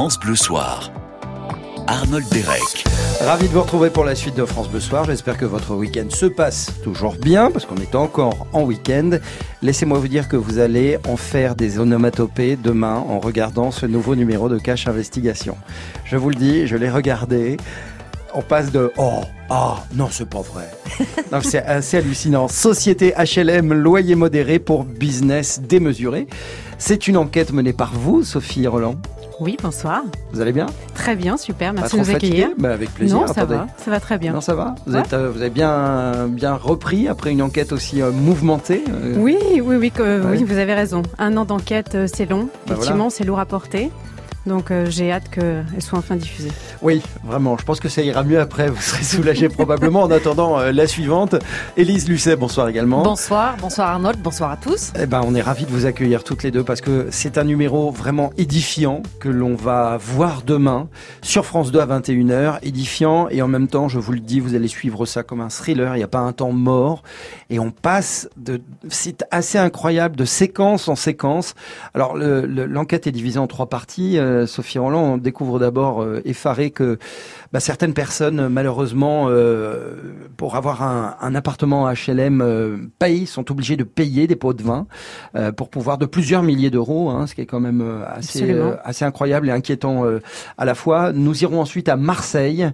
France Bleu Soir. Arnold Derek. Ravi de vous retrouver pour la suite de France Bleu Soir. J'espère que votre week-end se passe toujours bien, parce qu'on est encore en week-end. Laissez-moi vous dire que vous allez en faire des onomatopées demain en regardant ce nouveau numéro de Cache Investigation. Je vous le dis, je l'ai regardé. On passe de oh ah non c'est pas vrai. Non, c'est assez hallucinant. Société HLM loyer modéré pour business démesuré. C'est une enquête menée par vous, Sophie Roland. Oui, bonsoir. Vous allez bien? Très bien, super. Merci de nous accueillir. Bah, Avec plaisir. Non, ça Attendez. va, ça va très bien. Non, ça va vous, Ouais. êtes, euh, vous avez bien, bien repris après une enquête aussi euh, mouvementée euh, Oui, oui, oui, que- Ouais. oui, vous avez raison. Un an d'enquête, c'est long. Bah Effectivement, c'est lourd à porter. Donc, euh, j'ai hâte qu'elle soit enfin diffusée. Oui, vraiment. Je pense que ça ira mieux après. Vous serez soulagé probablement. En attendant euh, la suivante, Élise Lucet, bonsoir également. Bonsoir, bonsoir Arnold, bonsoir à tous. Eh ben, on est ravis de vous accueillir toutes les deux parce que c'est un numéro vraiment édifiant que l'on va voir demain sur France 2 à 21h. Édifiant et en même temps, je vous le dis, vous allez suivre ça comme un thriller. Il n'y a pas un temps mort et on passe de, c'est assez incroyable de séquence en séquence. Alors, le- le- l'enquête est divisée en trois parties. Euh, Sophie Roland, on découvre d'abord euh, effaré que bah, certaines personnes, malheureusement, euh, pour avoir un, un appartement HLM, euh, payent, sont obligées de payer des pots de vin euh, pour pouvoir de plusieurs milliers d'euros, hein, ce qui est quand même euh, assez, euh, assez incroyable et inquiétant euh, à la fois. Nous irons ensuite à Marseille,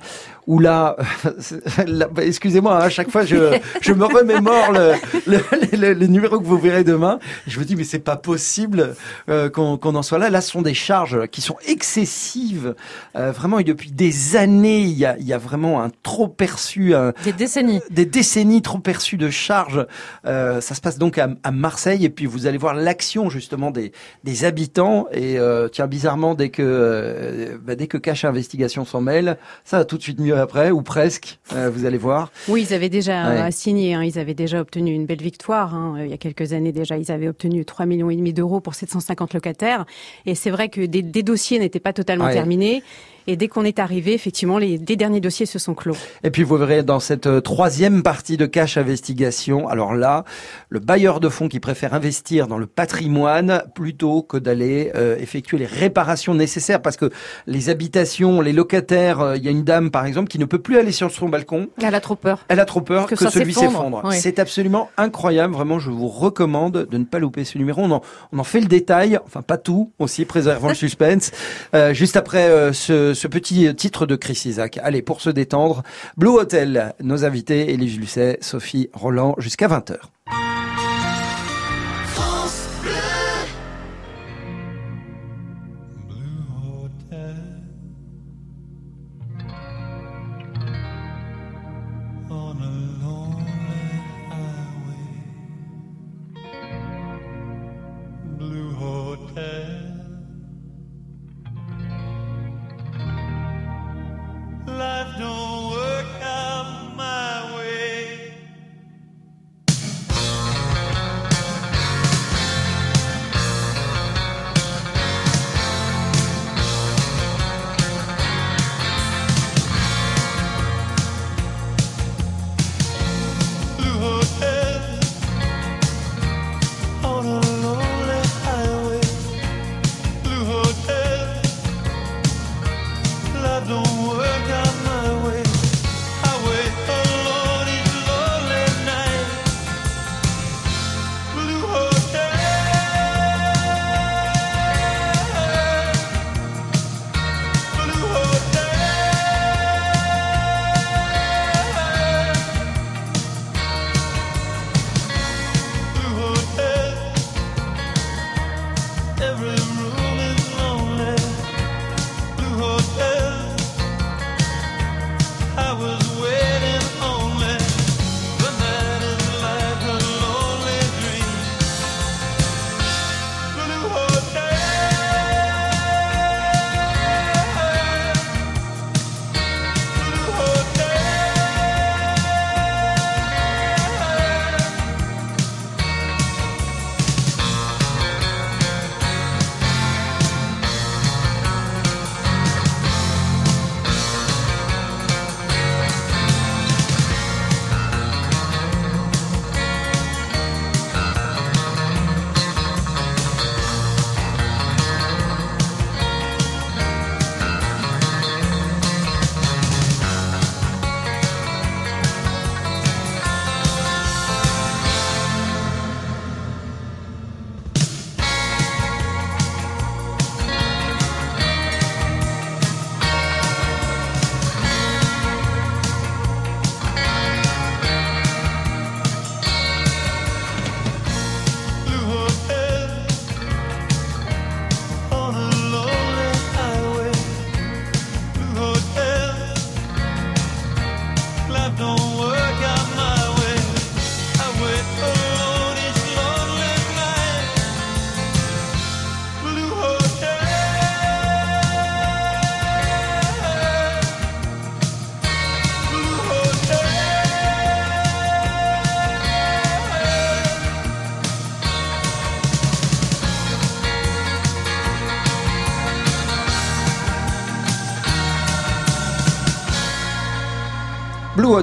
où là, là, excusez-moi, hein, à chaque fois je, je me remémore le, le, le- le numéro que vous verrez demain. Je me dis mais c'est pas possible euh, qu'on qu'on en soit là. Là, ce sont des charges qui sont excessives, euh, vraiment. Et depuis des années, il y a, il y a vraiment un trop perçu, un, Des décennies. des décennies trop perçues de charges. Euh, ça se passe donc à, à Marseille et puis vous allez voir l'action justement des, des habitants. Et euh, tiens, bizarrement, dès que euh, bah, dès que Cache Investigation s'en mêle, ça va tout de suite mieux après ou presque. Euh, vous allez voir. Oui, ils avaient déjà Ouais. signé, hein, ils avaient déjà obtenu une belle victoire. hein, il y a quelques années déjà, ils avaient obtenu 3 millions et demi d'euros pour 750 locataires. Et c'est vrai que des, des dossiers n'étaient pas totalement Ouais. terminés. Et dès qu'on est arrivé, effectivement, les derniers dossiers se sont clos. Et puis vous verrez dans cette euh, troisième partie de Cache Investigation, alors là, le bailleur de fonds qui préfère investir dans le patrimoine plutôt que d'aller euh, effectuer les réparations nécessaires parce que les habitations, les locataires, euh, il y a une dame par exemple qui ne peut plus aller sur son balcon Elle a trop peur. Elle a trop peur que, Que celui s'effondre, oui. C'est absolument incroyable. Vraiment, je vous recommande de ne pas louper ce numéro. On en, on en fait le détail, enfin pas tout aussi, préservant le suspense. Euh, juste après ce, ce petit titre de Chris Isaac. Allez, pour se détendre, Blue Hotel, nos invités, Élise Lucet, Sophie Roland, jusqu'à 20h.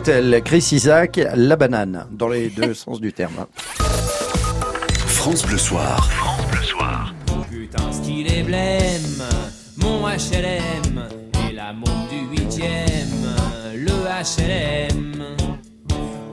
Hotel, Chris Isaac, la banane, dans les deux sens du terme. France Bleu Soir. Putain, style est blême, mon HLM et la montre du huitième, le HLM.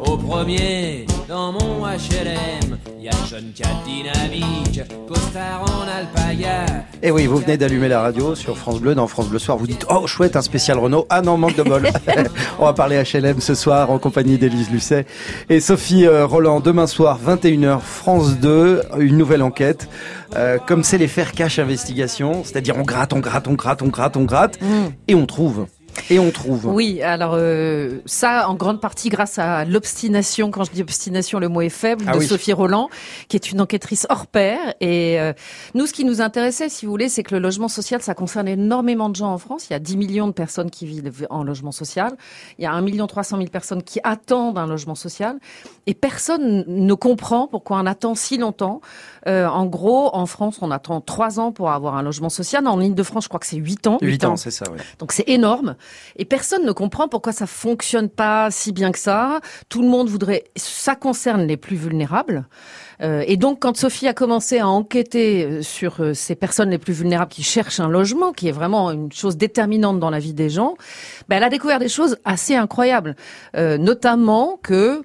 Au premier, dans mon HLM, y a John Cat dynamique, costard en alpaga. Et Eh oui, vous venez d'allumer la radio sur France Bleu, dans France Bleu Soir, vous dites « Oh, chouette, un spécial Renault ». Ah non, manque de bol. On va parler HLM ce soir en compagnie d'Élise Lucet et Sophie euh, Roland. Demain soir, 21h, France 2, une nouvelle enquête. Euh, comme c'est les faire cash investigation, c'est-à-dire on gratte, on gratte, on gratte, on gratte, on gratte, et on trouve. Et on trouve. Oui, alors euh, ça en grande partie grâce à l'obstination, quand je dis obstination, le mot est faible, Ah de oui. Sophie Roland, qui est une enquêtrice hors pair. Et euh, nous, ce qui nous intéressait, si vous voulez, c'est que le logement social, ça concerne énormément de gens en France. Il y a 10 millions de personnes qui vivent en logement social. Il y a 1 million 300 000 personnes qui attendent un logement social. Et personne ne comprend pourquoi on attend si longtemps. Euh, en gros, en France, on attend 3 ans pour avoir un logement social. En Ile-de-France, je crois que c'est 8 ans. 8 ans, c'est ça, oui. Donc c'est énorme. Et personne ne comprend pourquoi ça fonctionne pas si bien que ça. Tout le monde voudrait. Ça concerne les plus vulnérables. Euh, et donc, quand Sophie a commencé à enquêter euh, sur euh, ces personnes les plus vulnérables qui cherchent un logement, qui est vraiment une chose déterminante dans la vie des gens, ben, elle a découvert des choses assez incroyables, notamment que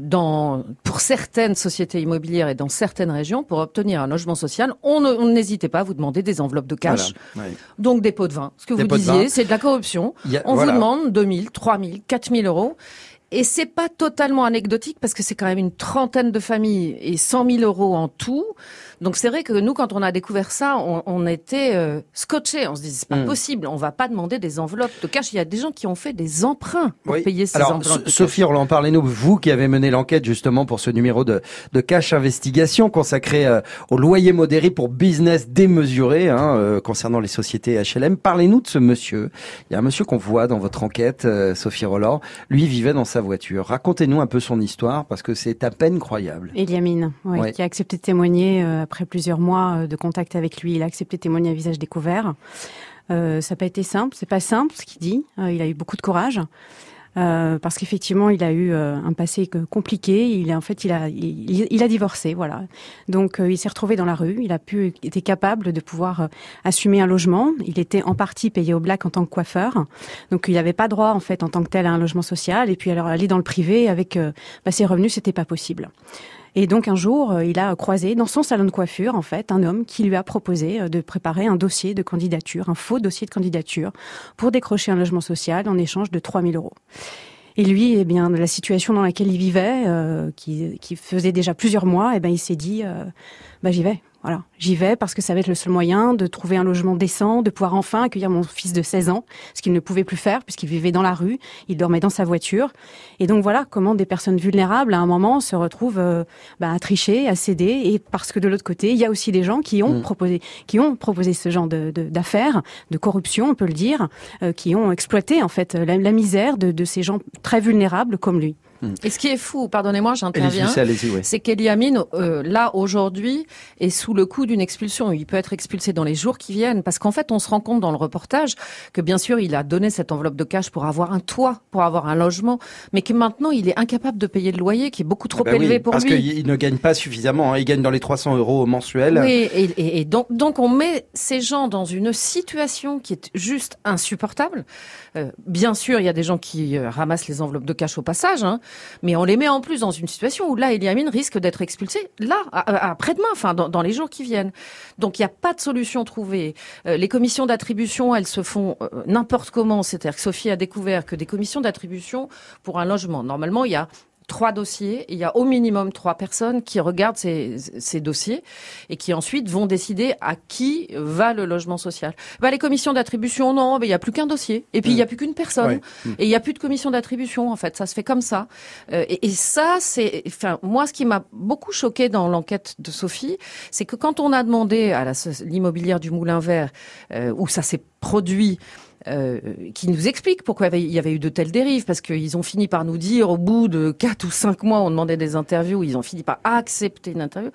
dans, pour certaines sociétés immobilières et dans certaines régions, pour obtenir un logement social, on n'hésitait pas à vous demander des enveloppes de cash. Voilà. Donc des pots de vin. Ce que Des vous disiez, c'est de la corruption. A- On voilà. vous demande 2000, 3000, 4000 euros. Et c'est pas totalement anecdotique parce que c'est quand même une trentaine de familles et 100 000 euros en tout. Donc c'est vrai que nous, quand on a découvert ça, on, on était euh, scotchés. On se disait c'est pas Mm. possible. On va pas demander des enveloppes de cash. Il y a des gens qui ont fait des emprunts pour Oui. payer ces Alors, enveloppes. Cash. Sophie Roland, parlez-nous, vous qui avez mené l'enquête justement pour ce numéro de, de Cash Investigation consacré euh, au loyer modéré pour business démesuré hein, euh, concernant les sociétés HLM. Parlez-nous de ce monsieur. Il y a un monsieur qu'on voit dans votre enquête, euh, Sophie Roland. Lui vivait dans sa voiture. Racontez-nous un peu son histoire parce que c'est à peine croyable. Eliamine, oui, Ouais. qui a accepté de témoigner euh, après plusieurs mois euh, de contact avec lui. Il a accepté témoigner à visage découvert. Euh, ça n'a pas été simple, c'est pas simple ce qu'il dit. Euh, il a eu beaucoup de courage. Parce qu'effectivement, il a eu un passé compliqué. Il en fait, il a, divorcé, voilà. Donc, il s'est retrouvé dans la rue. Il a pu, était capable de pouvoir assumer un logement. Il était en partie payé au black en tant que coiffeur. Donc, il n'avait pas droit, en fait, en tant que tel, à un logement social. Et puis, alors, aller dans le privé avec bah, ses revenus, c'était pas possible. Et donc un jour, euh, il a croisé dans son salon de coiffure, en fait, un homme qui lui a proposé euh, de préparer un dossier de candidature, un faux dossier de candidature, pour décrocher un logement social en échange de 3000 euros. Et lui, eh bien, de la situation dans laquelle il vivait, euh, qui, qui faisait déjà plusieurs mois, eh ben, il s'est dit, euh, bah, j'y vais. Voilà, j'y vais parce que ça va être le seul moyen de trouver un logement décent, de pouvoir enfin accueillir mon fils de 16 ans, ce qu'il ne pouvait plus faire puisqu'il vivait dans la rue, il dormait dans sa voiture. Et donc voilà comment des personnes vulnérables à un moment se retrouvent euh, bah, à tricher, à céder, et parce que de l'autre côté, il y a aussi des gens qui ont Mm. proposé, qui ont proposé ce genre de de- d'affaires, de, corruption, on peut le dire, euh, qui ont exploité en fait la, la misère de, de ces gens très vulnérables comme lui. Et ce qui est fou, pardonnez-moi, j'interviens. Oui. C'est qu'Eliamine, euh, là, aujourd'hui, est sous le coup d'une expulsion. Il peut être expulsé dans les jours qui viennent. Parce qu'en fait, on se rend compte dans le reportage que, bien sûr, il a donné cette enveloppe de cash pour avoir un toit, pour avoir un logement, mais que maintenant, il est incapable de payer le loyer, qui est beaucoup trop Ah bah oui, élevé pour parce lui. qu'il ne gagne pas suffisamment. hein. Il gagne dans les 300 euros mensuels. Oui, et, et- et donc, donc on met ces gens dans une situation qui est juste insupportable. Euh, bien sûr, il y a des gens qui euh, ramassent les enveloppes de cash au passage, hein, mais on les met en plus dans une situation où là, Eliamine risque d'être expulsé là, après-demain, enfin dans, dans les jours qui viennent. Donc il n'y a pas de solution trouvée. Euh, les commissions d'attribution, elles se font euh, n'importe comment. C'est-à-dire que Sophie a découvert que des commissions d'attribution pour un logement, normalement, il y a trois dossiers, et il y a au minimum trois personnes qui regardent ces, ces dossiers et qui ensuite vont décider à qui va le logement social. Bah, les commissions d'attribution, non, mais il n'y a plus qu'un dossier. Et puis il n'y a plus qu'une personne. Ouais. Mm. Et il n'y a plus de commission d'attribution, en fait. Ça se fait comme ça. Euh, et, et ça, c'est, enfin, moi, ce qui m'a beaucoup choqué dans l'enquête de Sophie, c'est que quand on a demandé à l'immobilière du Moulin Vert, euh, où ça s'est produit, euh, qui nous explique pourquoi il y avait eu de telles dérives, parce qu'ils ont fini par nous dire, au bout de quatre ou cinq mois, on demandait des interviews, ils ont fini par accepter une interview.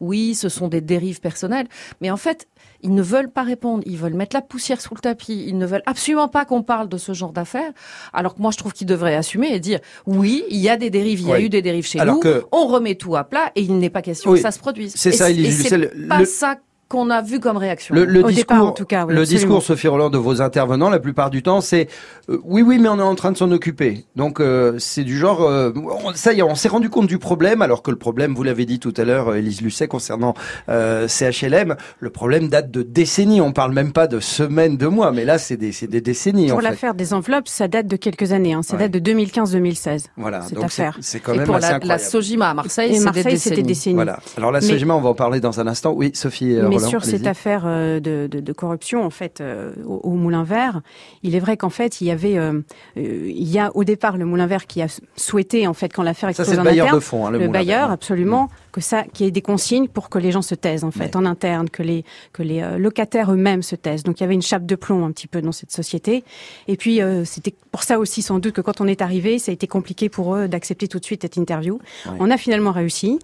Oui, ce sont des dérives personnelles, mais en fait, ils ne veulent pas répondre, ils veulent mettre la poussière sous le tapis, ils ne veulent absolument pas qu'on parle de ce genre d'affaires, alors que moi je trouve qu'ils devraient assumer et dire oui, il y a des dérives, il y a Oui. eu des dérives chez Alors nous, que- on remet tout à plat et il n'est pas question Oui. que ça se produise. C'est ça, Lucet, c'est le- pas le- ça qu'on a vu comme réaction. Le, le Au discours, départ, en tout cas, oui, le absolument. discours, Sophie Roland, de vos intervenants, la plupart du temps, c'est euh, oui, oui, mais on est en train de s'en occuper. Donc euh, c'est du genre, euh, on- ça y est, on s'est rendu compte du problème, alors que le problème, vous l'avez dit tout à l'heure, euh, Élise Lucet, concernant euh, CHLM, le problème date de décennies. On parle même pas de semaines, de mois, mais là, c'est des, c'est des décennies. Pour en fait. l'affaire des enveloppes, ça date de quelques années. Hein. Ça Ouais. date de 2015-2016. Voilà, cette donc c'est affaire. c'est quand et même pour assez la, la. Sojima à Marseille, Et c'est des Marseille, c'était décennies. décennies. Voilà. Alors la Mais- SOGIMA, on va en parler dans un instant. Oui, Sophie euh, Mais sur cette affaire euh, de, de, de corruption, en fait, euh, au, au Moulin Vert, il est vrai qu'en fait, il y avait, euh, il y a au départ le Moulin Vert qui a souhaité, en fait, quand l'affaire Ça, explose le en bailleur interne, de fonds, hein, le, le, bailleur, Vert. absolument, que ça, qu'il y ait des consignes pour que les gens se taisent, en fait, en interne, que les que les locataires eux-mêmes se taisent. Donc, il y avait une chape de plomb un petit peu dans cette société. Et puis, euh, c'était pour ça aussi, sans doute, que quand on est arrivé, ça a été compliqué pour eux d'accepter tout de suite cette interview. On a finalement réussi.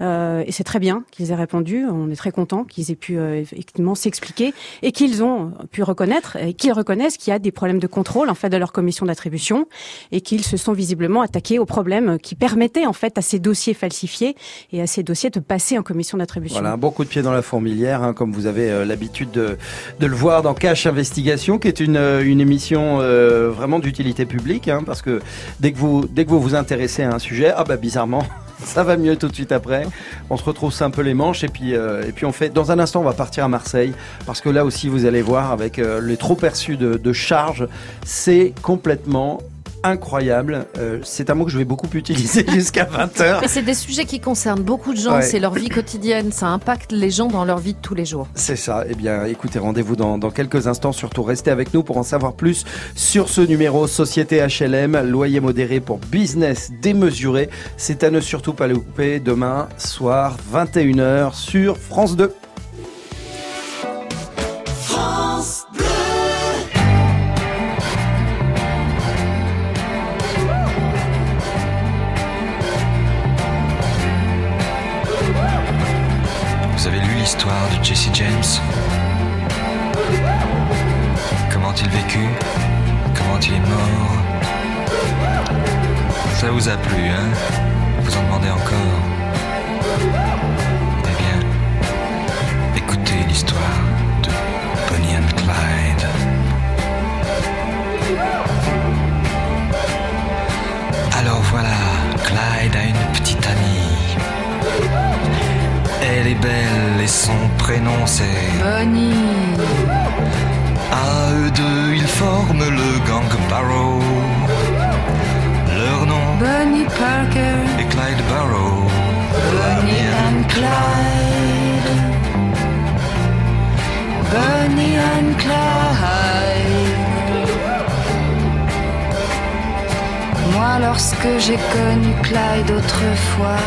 Euh, et c'est très bien qu'ils aient répondu. On est très content qu'ils aient pu euh, effectivement s'expliquer et qu'ils ont pu reconnaître et qu'ils reconnaissent qu'il y a des problèmes de contrôle en fait de leur commission d'attribution et qu'ils se sont visiblement attaqués aux problèmes qui permettaient en fait à ces dossiers falsifiés et à ces dossiers de passer en commission d'attribution. Voilà, un bon coup de pied dans la fourmilière, hein, comme vous avez euh, l'habitude de, de le voir dans Cash Investigation, qui est une, euh, une émission euh, vraiment d'utilité publique, hein, parce que dès que vous dès que vous vous intéressez à un sujet, ah bah bizarrement. Ça va mieux tout de suite après. On se retrousse un peu les manches et puis euh, et puis on fait. Dans un instant, on va partir à Marseille parce que là aussi, vous allez voir avec euh, les trop perçus de, de charges, c'est complètement incroyable. Euh, c'est un mot que je vais beaucoup utiliser jusqu'à 20 h Mais c'est des sujets qui concernent beaucoup de gens, Ouais. c'est leur vie quotidienne, ça impacte les gens dans leur vie de tous les jours. C'est ça. Eh bien, écoutez, rendez-vous dans, dans quelques instants. Surtout, restez avec nous pour en savoir plus sur ce numéro Société HLM, loyer modéré pour business démesuré. C'est à ne surtout pas le louper demain soir, 21h sur France 2. Vous avez l'histoire de Jesse James. Comment il vécut Comment il est mort. Ça vous a plu, hein? Vous en demandez encore? Eh bien, écoutez l'histoire son prénom c'est. Bonnie, À eux deux, ils forment le gang Barrow. Leur nom Bonnie Parker, est Clyde Barrow. Bonnie and Clyde. Bonnie and Clyde. Moi, lorsque j'ai connu Clyde autrefois,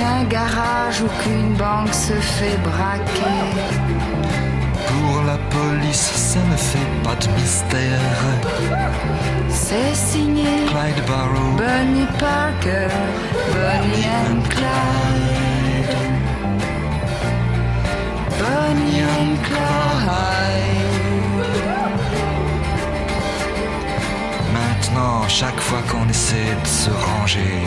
Qu'un garage ou qu'une banque se fait braquer. pour la police, ça ne fait pas de mystère. C'est signé Clyde Barrow, Bonnie Parker, Bonnie and Clyde. Bonnie and Clyde. maintenant chaque fois qu'on essaie de se ranger.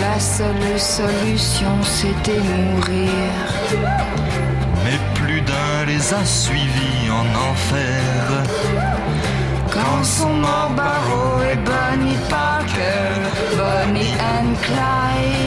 La seule solution, c'était mourir. Mais plus d'un les a suivis en enfer. Quand sont morts Barrow et Bonnie Parker, Bonnie and Clyde.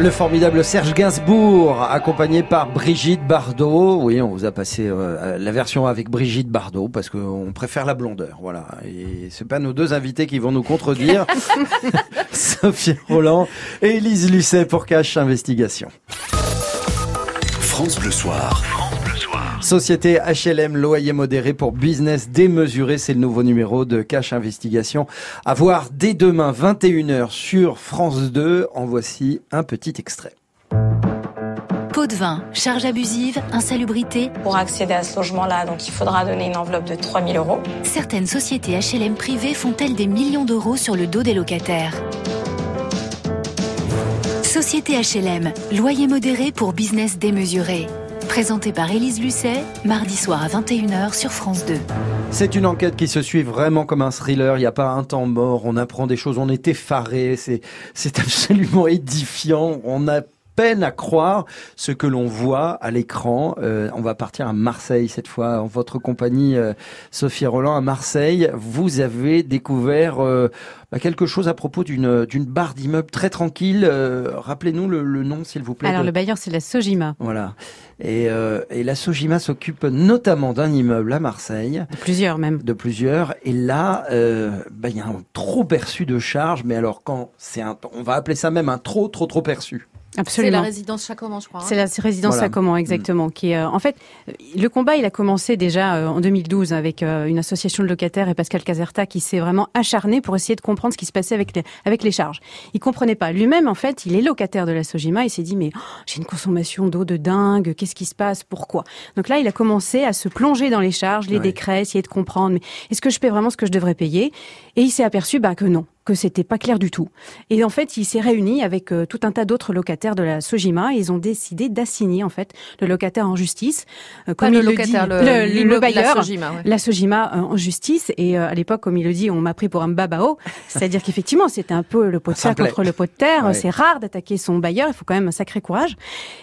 Le formidable Serge Gainsbourg, accompagné par Brigitte Bardot. Oui, on vous a passé euh, la version avec Brigitte Bardot parce qu'on préfère la blondeur. Voilà. Et c'est pas nos deux invités qui vont nous contredire. Sophie Roland et Élise Lucet pour Cache Investigation. France Bleu Soir. Société HLM loyer modéré pour business démesuré, c'est le nouveau numéro de Cash Investigation. À voir dès demain 21h sur France 2. En voici un petit extrait. Pot de vin, charge abusive, insalubrité. Pour accéder à ce logement-là, donc il faudra donner une enveloppe de 3000 euros. Certaines sociétés HLM privées font-elles des millions d'euros sur le dos des locataires? Société HLM, loyer modéré pour business démesuré. Présenté par Élise Lucet, mardi soir à 21h sur France 2. C'est une enquête qui se suit vraiment comme un thriller. Il n'y a pas un temps mort. On apprend des choses. On est effaré. C'est, c'est absolument édifiant. On a peine à croire ce que l'on voit à l'écran. Euh, on va partir à Marseille cette fois en votre compagnie, euh, Sophie Roland à Marseille. Vous avez découvert euh, bah, quelque chose à propos d'une d'une barre d'immeuble très tranquille. Rappelez-nous le, le nom, s'il vous plaît. Alors de- le bailleur, c'est la Sojima. Voilà. Et, et la Sojima s'occupe notamment d'un immeuble à Marseille De plusieurs même. de plusieurs. Et là, bah, il y a un trop perçu de charge. Mais alors quand c'est un, on va appeler ça même un trop, trop, trop perçu. C'est la Absolument. résidence Chacoman, je crois. hein. C'est la résidence Voilà. Sacoman, exactement. Qui, est, euh, en fait, le combat, il a commencé déjà euh, en 2012 avec euh, une association de locataires et Pascal Caserta qui s'est vraiment acharné pour essayer de comprendre ce qui se passait avec les, avec les charges. Il comprenait pas. Lui-même, en fait, il est locataire de la Sojima. Il s'est dit, mais oh, j'ai une consommation d'eau de dingue. Qu'est-ce qui se passe Pourquoi? Donc là, il a commencé à se plonger dans les charges, les Ouais. décrets, essayer de comprendre. Mais est-ce que je paie vraiment ce que je devrais payer? Et il s'est aperçu bah, que non que c'était pas clair du tout. Et en fait, il s'est réuni avec euh, tout un tas d'autres locataires de la Sojima et ils ont décidé d'assigner en fait le locataire en justice, euh, Pas comme le il locataire, dit, le, le, l'immeuble, le bailleur, La Sojima, ouais. la Sojima euh, en justice. Et euh, à l'époque, comme il le dit, on m'a pris pour un babao. C'est-à-dire qu'effectivement, c'était un peu le pot de plaît. contre le pot de terre. Ouais. C'est rare d'attaquer son bailleur. Il faut quand même un sacré courage.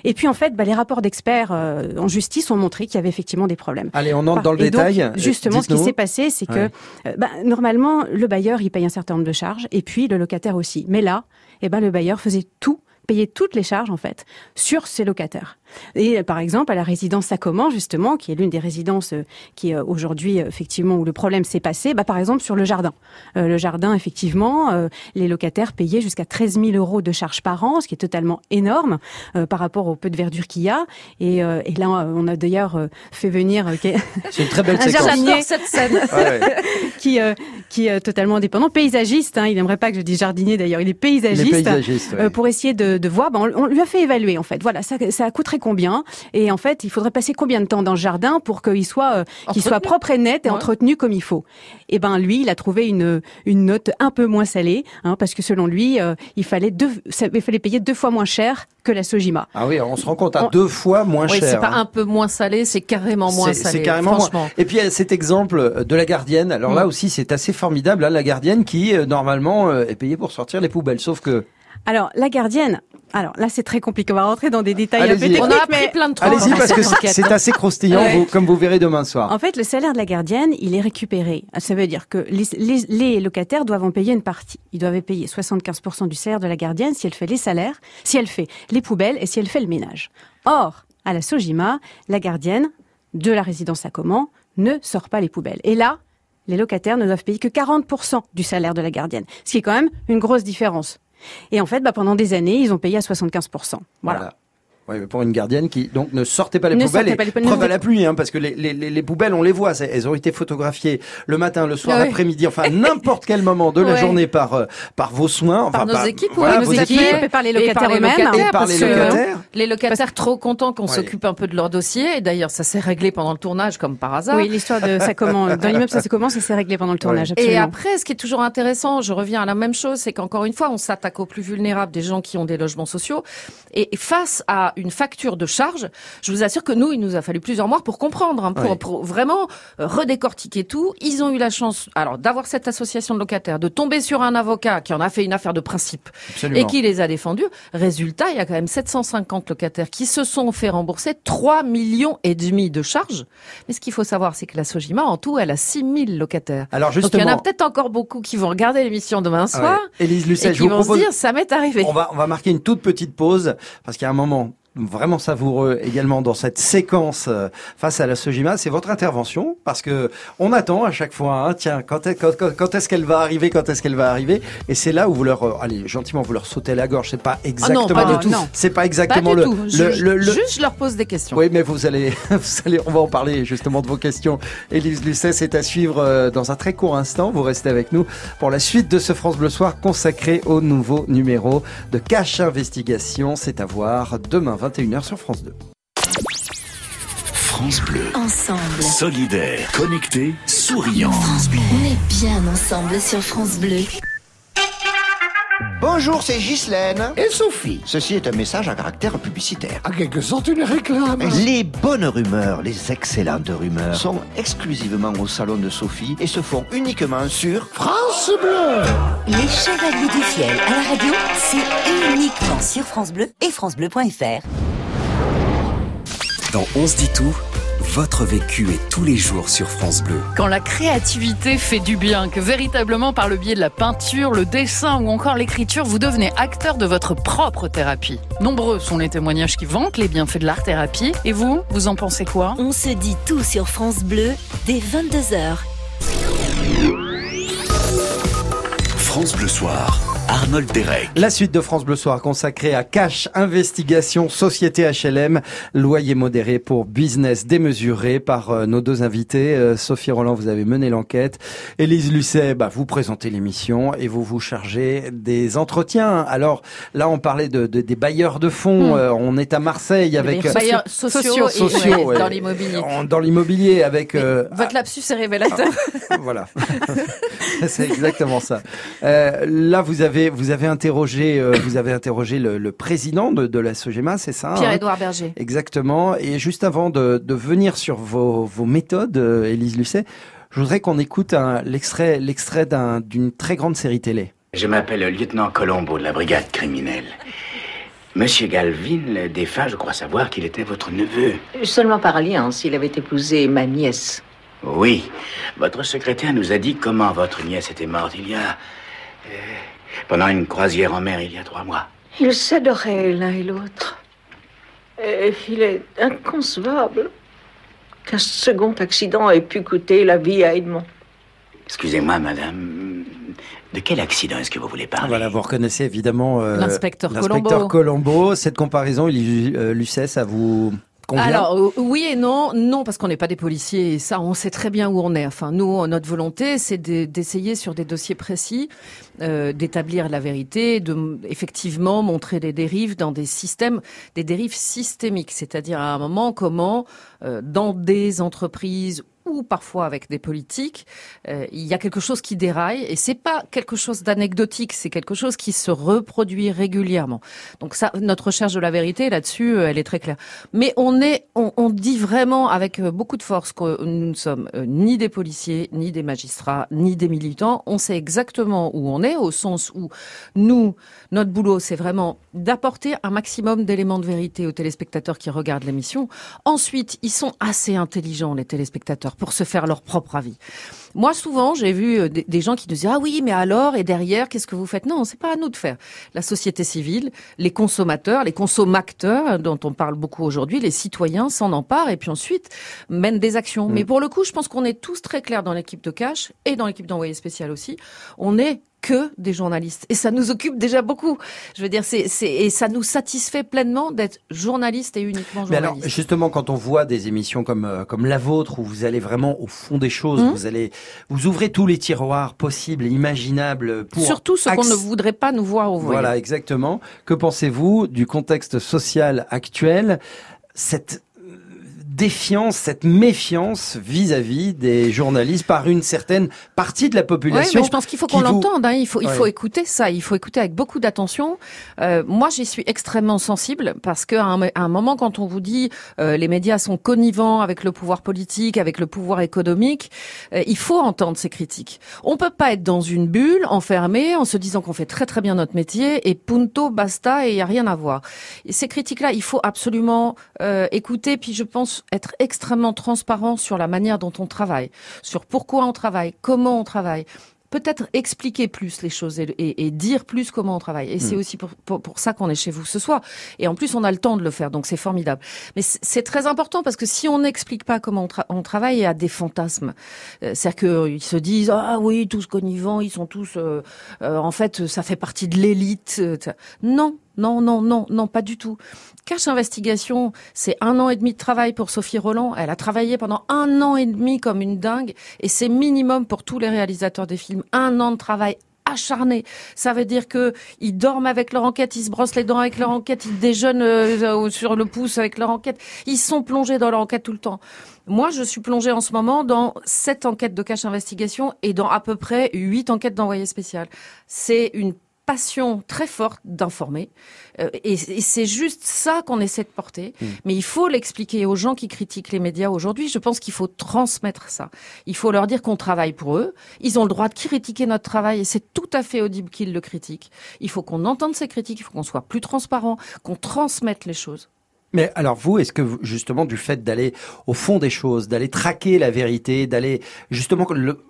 Et puis en fait, bah, les rapports d'experts euh, en justice ont montré qu'il y avait effectivement des problèmes. Allez, on entre dans le Et donc, détail. justement, ce qui s'est passé, c'est Ouais. que euh, bah, normalement, le bailleur, il paye un certain nombre de charges, et puis le locataire aussi. Mais là, eh ben, le bailleur faisait tout payer toutes les charges en fait sur ses locataires. Et euh, par exemple à la résidence Sacoman justement, qui est l'une des résidences euh, qui euh, aujourd'hui effectivement où le problème s'est passé, bah par exemple sur le jardin. Euh, le jardin effectivement, euh, les locataires payaient jusqu'à 13 000 euros de charges par an, ce qui est totalement énorme euh, par rapport au peu de verdure qu'il y a. Et, euh, et là on a d'ailleurs euh, fait venir euh, C'est une très belle Un jardinier. Cette scène. Ouais, ouais. qui euh, qui est totalement indépendant, paysagiste. Hein, il n'aimerait pas que je dise jardinier d'ailleurs. Il est paysagiste. paysagistes. ouais. euh, pour essayer de, de voir, ben, on, on lui a fait évaluer en fait. Voilà, ça, ça a coûté très combien Et en fait, il faudrait passer combien de temps dans le jardin pour qu'il soit, euh, qu'il soit Entretenu. propre et net et Ouais. entretenu comme il faut Et ben lui, il a trouvé une une note un peu moins salée, hein, parce que selon lui, euh, il fallait deux, ça- il fallait payer deux fois moins cher que la Sojima. Ah oui, on se rend compte à On- deux fois moins Oui, cher. c'est pas hein. un peu moins salé, c'est carrément moins C'est- salé. C'est carrément moins. Et puis cet exemple de la gardienne. Alors là Mm. aussi, c'est assez formidable. hein, la gardienne qui euh, normalement euh, est payée pour sortir les poubelles, sauf que Alors la gardienne. Alors là, c'est très compliqué. On va rentrer dans des détails un peu techniques, On a appris mais plein de trucs. allez-y parce que c'est- c'est assez croustillant, Ouais. vous- comme vous verrez demain soir. En fait, le salaire de la gardienne, il est récupéré. Ça veut dire que les, les- les locataires doivent en payer une partie. Ils doivent payer 75% du salaire de la gardienne si elle fait les salaires, si elle fait les poubelles et si elle fait le ménage. Or, à la Sojima, la gardienne de la résidence à comment ne sort pas les poubelles. Et là, les locataires ne doivent payer que 40% du salaire de la gardienne, ce qui est quand même une grosse différence. Et en fait, bah, pendant des années, ils ont payé à 75%. Voilà. Voilà. Mais pour une gardienne qui donc ne sortait pas les Ne poubelles, et pas les poubelles, preuve à la pluie, hein, parce que les, les, les, les poubelles, on les voit, elles ont été photographiées le matin, le soir, Ah oui. l'après-midi, enfin n'importe quel moment de la Ouais. journée par euh, par vos soins, enfin Par nos par- équipes, voilà, oui, vos nos équipes. équipes. Et par les Et par locataires les eux-mêmes. locataires, Et par parce les que locataires. Les locataires trop contents qu'on Ouais. s'occupe un peu de leur dossier. Et d'ailleurs, ça s'est réglé pendant le tournage, comme par hasard. Oui, l'histoire de ça commence dans l'immeuble, ça se commence et c'est réglé pendant le tournage. Et Absolument. après, ce qui est toujours intéressant, je reviens à la même chose, c'est qu'encore une fois, on s'attaque aux plus vulnérables des gens qui ont des logements sociaux. Et face à une facture de charge, je vous assure que nous, il nous a fallu plusieurs mois pour comprendre, hein, pour, vraiment euh, redécortiquer tout. Ils ont eu la chance, alors, d'avoir cette association de locataires, de tomber sur un avocat qui en a fait une affaire de principe Absolument. et qui les a défendus. Résultat, il y a quand même 750 locataires qui se sont fait rembourser 3 millions et demi de charges. Mais ce qu'il faut savoir, c'est que la Sojima, en tout, elle a 6000 locataires. Alors Donc il y justement, en a peut-être encore beaucoup qui vont regarder l'émission demain soir ouais. Élise Lucet, et je vous vont propose se dire ça m'est arrivé. On va, on va marquer une toute petite pause parce qu'il y a un moment vraiment savoureux également dans cette séquence euh, face à la Sojima, c'est votre intervention parce que on attend à chaque fois, hein, tiens, quand, est- quand, quand- quand est-ce qu'elle va arriver, quand est-ce qu'elle va arriver, et c'est là où vous leur, euh, allez, gentiment, vous leur sautez la gorge, c'est pas exactement, pas tout. Non. c'est pas Pas exactement du le, tout. le, Je- le- le- Juste, je leur pose des questions. oui, mais vous allez, vous allez, on va en parler justement de vos questions. Élise Lucet, c'est à suivre euh, dans un très court instant. Vous restez avec nous pour la suite de ce France Bleu Soir consacré au nouveau numéro de Cache Investigation. C'est à voir demain 21h sur France 2. France Bleu. Ensemble. Solidaire, connecté, souriant. On est bien ensemble sur France Bleu. Bonjour, c'est Ghislaine. Et Sophie Ceci est un message à caractère publicitaire. En quelque sorte, une réclame. Les bonnes rumeurs, les excellentes rumeurs, sont exclusivement au salon de Sophie et se font uniquement sur France Bleu Les Chevaliers du Fiel à la radio, c'est uniquement sur France Bleu et francebleu.fr. Dans On se dit tout, votre vécu est tous les jours sur France Bleu. Quand la créativité fait du bien, que véritablement par le biais de la peinture, le dessin ou encore l'écriture, vous devenez acteur de votre propre thérapie. Nombreux sont les témoignages qui vantent les bienfaits de l'art-thérapie. Et vous, vous en pensez quoi? On se dit tout sur France Bleu dès 22h. France Bleu Soir, Arnold Derek. La suite de France Bleu Soir consacrée à Cash Investigation Société HLM, loyer modéré pour business démesuré par euh, nos deux invités. Euh, Sophie Roland, vous avez mené l'enquête. Élise Lucet, bah, vous présentez l'émission et vous vous chargez des entretiens. Alors là, on parlait de, de- des bailleurs de fonds. Hmm. Euh, on est à Marseille avec bailleurs Bailleurs sociaux, et- sociaux, ouais, ouais. dans l'immobilier. Dans l'immobilier avec euh, Votre lapsus est révélateur. voilà, c'est exactement ça. Euh, là, vous avez vous avez interrogé euh, vous avez interrogé le, le président de, de la Sogema, c'est ça hein Pierre-Édouard Berger. Exactement. Et juste avant de, de venir sur vos, vos méthodes, euh, Élise Lucet, je voudrais qu'on écoute un- l'extrait l'extrait d'un- d'une très grande série télé. Je m'appelle le lieutenant Colombo de la brigade criminelle. Monsieur Galvin, le défunt, je crois savoir qu'il était votre neveu. Seulement par alliance, il avait épousé ma nièce. Oui, votre secrétaire nous a dit comment votre nièce était morte il y a... euh, pendant une croisière en mer il y a trois mois. Ils s'adoraient l'un et l'autre. Et il est inconcevable qu'un second accident ait pu coûter la vie à Edmond. Excusez-moi, madame, de quel accident est-ce que vous voulez parler? Voilà, vous reconnaissez évidemment euh, L'inspecteur l'inspecteur Colombo. Colombo. Cette comparaison, euh, Lucet, ça vous convient Alors euh, oui et non, non parce qu'on n'est pas des policiers et ça on sait très bien où on est. Enfin nous notre volonté c'est de- d'essayer sur des dossiers précis euh, d'établir la vérité, de effectivement montrer des dérives dans des systèmes, des dérives systémiques, c'est-à-dire à un moment comment euh, dans des entreprises ou parfois avec des politiques, euh, il y a quelque chose qui déraille et c'est pas quelque chose d'anecdotique, c'est quelque chose qui se reproduit régulièrement. Donc ça, notre recherche de la vérité là-dessus, elle est très claire. Mais on est, on, dit vraiment avec beaucoup de force que nous ne sommes ni des policiers, ni des magistrats, ni des militants. On sait exactement où on est, au sens où nous, notre boulot, c'est vraiment d'apporter un maximum d'éléments de vérité aux téléspectateurs qui regardent l'émission. Ensuite, ils sont assez intelligents, les téléspectateurs, pour se faire leur propre avis. Moi, souvent, j'ai vu euh, des, des gens qui disaient ah oui, mais alors et derrière, qu'est-ce que vous faites? Non, c'est pas à nous de faire. La société civile, les consommateurs, les consommateurs dont on parle beaucoup aujourd'hui, les citoyens s'en emparent et puis ensuite mènent des actions. Mais pour le coup, je pense qu'on est tous très clairs dans l'équipe de Cash et dans l'équipe d'envoyé spécial aussi. On est que des journalistes et ça nous occupe déjà beaucoup. Je veux dire, c'est c'est et ça nous satisfait pleinement d'être journalistes et uniquement Mais alors, justement, quand on voit des émissions comme euh, comme la vôtre où vous allez vraiment au fond des choses, Mhm. vous allez vous ouvrez tous les tiroirs possibles et imaginables pour Surtout ce qu'on ne voudrait pas nous voir ouvrir. Voilà, exactement. Que pensez-vous du contexte social actuel? Cette défiance, cette méfiance vis-à-vis des journalistes par une certaine partie de la Ouais, population. mais je pense qu'il faut qu'on vous- l'entende. Hein. Il faut, il Ouais. faut écouter ça. Il faut écouter avec beaucoup d'attention. Euh, moi, j'y suis extrêmement sensible parce qu'à un, à un moment, quand on vous dit euh, les médias sont connivents avec le pouvoir politique, avec le pouvoir économique, euh, il faut entendre ces critiques. On peut pas être dans une bulle, enfermé, en se disant qu'on fait très très bien notre métier et punto, basta et il y a rien à voir. Et ces critiques-là, il faut absolument euh, écouter. Puis je pense être extrêmement transparent sur la manière dont on travaille, sur pourquoi on travaille, comment on travaille peut-être expliquer plus les choses et, et- et dire plus comment on travaille. Et c'est Mm. aussi pour, pour, pour ça qu'on est chez vous ce soir. Et en plus, on a le temps de le faire, donc c'est formidable. Mais c'est très important parce que si on n'explique pas comment on, tra- on travaille, il y a des fantasmes. Euh, C'est-à-dire qu'ils se disent ah oui, tous connivants, ils sont tous euh, euh, en fait, ça fait partie de l'élite. euh. Non. Non, non, non, non, pas du tout. Cache Investigation, c'est un an et demi de travail pour Sophie Roland. Elle a travaillé pendant un an et demi comme une dingue, et c'est minimum pour tous les réalisateurs des films. Un an de travail acharné. Ça veut dire que ils dorment avec leur enquête, ils se brossent les dents avec leur enquête, ils déjeunent euh, sur le pouce avec leur enquête. Ils sont plongés dans leur enquête tout le temps. Moi, je suis plongée en ce moment dans sept enquêtes de cache investigation et dans à peu près huit enquêtes d'envoyé spécial. C'est une passion très forte d'informer. Euh, et, et c'est juste ça qu'on essaie de porter. Mais il faut l'expliquer aux gens qui critiquent les médias aujourd'hui. Je pense qu'il faut transmettre ça. Il faut leur dire qu'on travaille pour eux. Ils ont le droit de critiquer notre travail et c'est tout à fait audible qu'ils le critiquent. Il faut qu'on entende ces critiques il faut qu'on soit plus transparent qu'on transmette les choses. Mais alors vous, est-ce que vous- justement du fait d'aller au fond des choses, d'aller traquer la vérité, d'aller justement le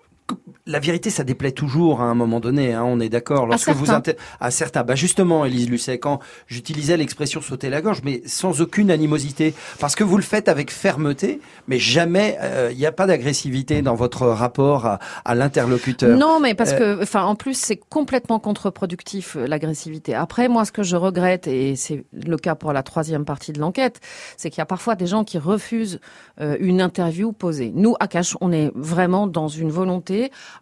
la vérité, ça déplaît toujours à un moment donné. Hein, on est d'accord. Lorsque vous certains. à bah justement, Élise Lucet, quand j'utilisais l'expression sauter la gorge, mais sans aucune animosité, parce que vous le faites avec fermeté, mais jamais euh, il n'y a pas d'agressivité dans votre rapport à, à l'interlocuteur. Non, mais parce Euh, que, enfin, en plus, c'est complètement contre-productif euh, l'agressivité. Après, moi, ce que je regrette, et c'est le cas pour la troisième partie de l'enquête, c'est qu'il y a parfois des gens qui refusent euh, une interview posée. Nous, à Cache, on est vraiment dans une volonté,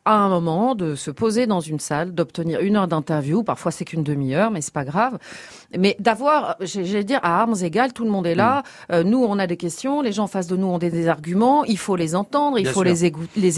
à un moment, de se poser dans une salle, d'obtenir une heure d'interview. Parfois, c'est qu'une demi-heure, mais c'est pas grave. Mais d'avoir, j'allais dire, à armes égales, tout le monde est là. Euh, nous, on a des questions. Les gens en face de nous ont des, des arguments. Il faut les entendre. Il Bien faut les,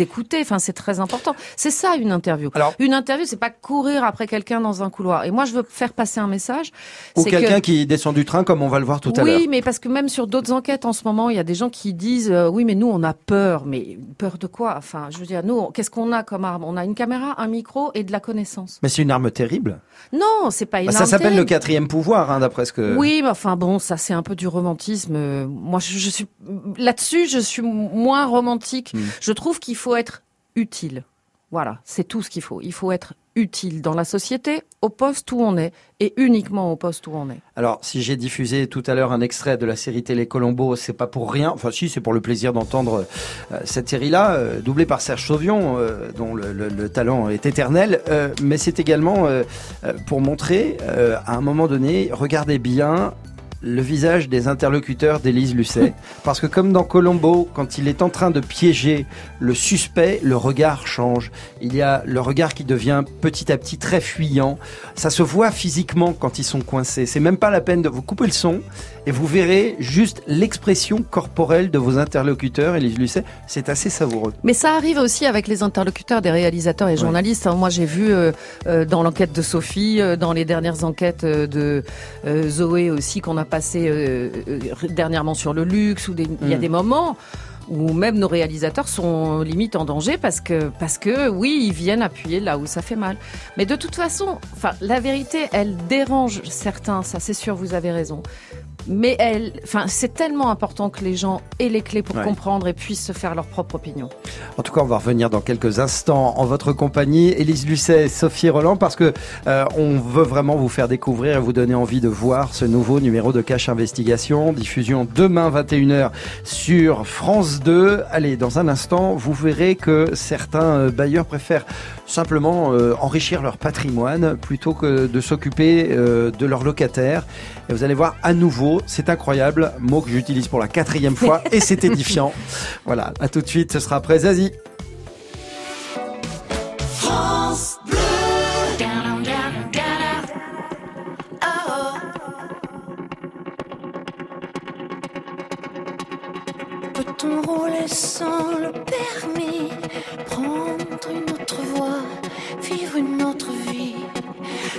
écouter. Enfin, c'est très important. C'est ça une interview. une interview, c'est pas courir après quelqu'un dans un couloir. Et moi, je veux faire passer un message. Ou quelqu'un que- qui descend du train, comme on va le voir tout à l'heure. oui, mais parce que même sur d'autres enquêtes en ce moment, il y a des gens qui disent euh, oui, mais nous on a peur. Mais peur de quoi? Enfin, je veux dire, nous, qu'est-ce qu'on a comme arme On a une caméra, un micro et de la connaissance. Mais c'est une arme terrible. Non, c'est pas une Bah, ça arme s'appelle le quatrième pouvoir, hein, d'après ce que. Oui, mais enfin bon, ça c'est un peu du romantisme. Moi, je, je suis là-dessus, je suis moins romantique. Hmm. Je trouve qu'il faut être utile. Voilà, c'est tout ce qu'il faut. Il faut être utile dans la société, au poste où on est, et uniquement au poste où on est. Alors, si j'ai diffusé tout à l'heure un extrait de la série télé Colombo, c'est pas pour rien. Enfin, si, c'est pour le plaisir d'entendre euh, cette série-là, euh, doublée par Serge Sauvion, euh, dont le, le- le talent est éternel. Mais c'est également pour montrer, à un moment donné, regardez bien le visage des interlocuteurs d'Élise Lucet. Parce que comme dans Colombo, quand il est en train de piéger le suspect, le regard change. Il y a le regard qui devient petit à petit très fuyant. Ça se voit physiquement quand ils sont coincés. C'est même pas la peine de vous couper le son et vous verrez juste l'expression corporelle de vos interlocuteurs, Élise Lucet. C'est assez savoureux. Mais ça arrive aussi avec les interlocuteurs des réalisateurs et journalistes. Moi, j'ai vu euh, euh, dans l'enquête de Sophie, euh, dans les dernières enquêtes de euh, Zoé aussi qu'on a passé euh, dernièrement sur le luxe, où des- il y a Mm. des moments où même nos réalisateurs sont limite en danger parce que parce que oui ils viennent appuyer là où ça fait mal mais de toute façon enfin la vérité elle dérange certains ça c'est sûr vous avez raison mais elle enfin c'est tellement important que les gens aient les clés pour Ouais. comprendre et puissent se faire leur propre opinion En tout cas, on va revenir dans quelques instants en votre compagnie, Élise Lucet, Sophie Roland, parce que euh, on veut vraiment vous faire découvrir et vous donner envie de voir ce nouveau numéro de Cache Investigation, diffusion demain 21h sur France 2. Allez, dans un instant, vous verrez que certains euh, bailleurs préfèrent simplement euh, enrichir leur patrimoine plutôt que de s'occuper euh, de leurs locataires. Et vous allez voir à nouveau, c'est incroyable, mot que j'utilise pour la quatrième fois et c'est édifiant. Voilà, à tout de suite, ce sera après Zazie. France Rouler sans le permis Prendre une autre voie, vivre une autre vie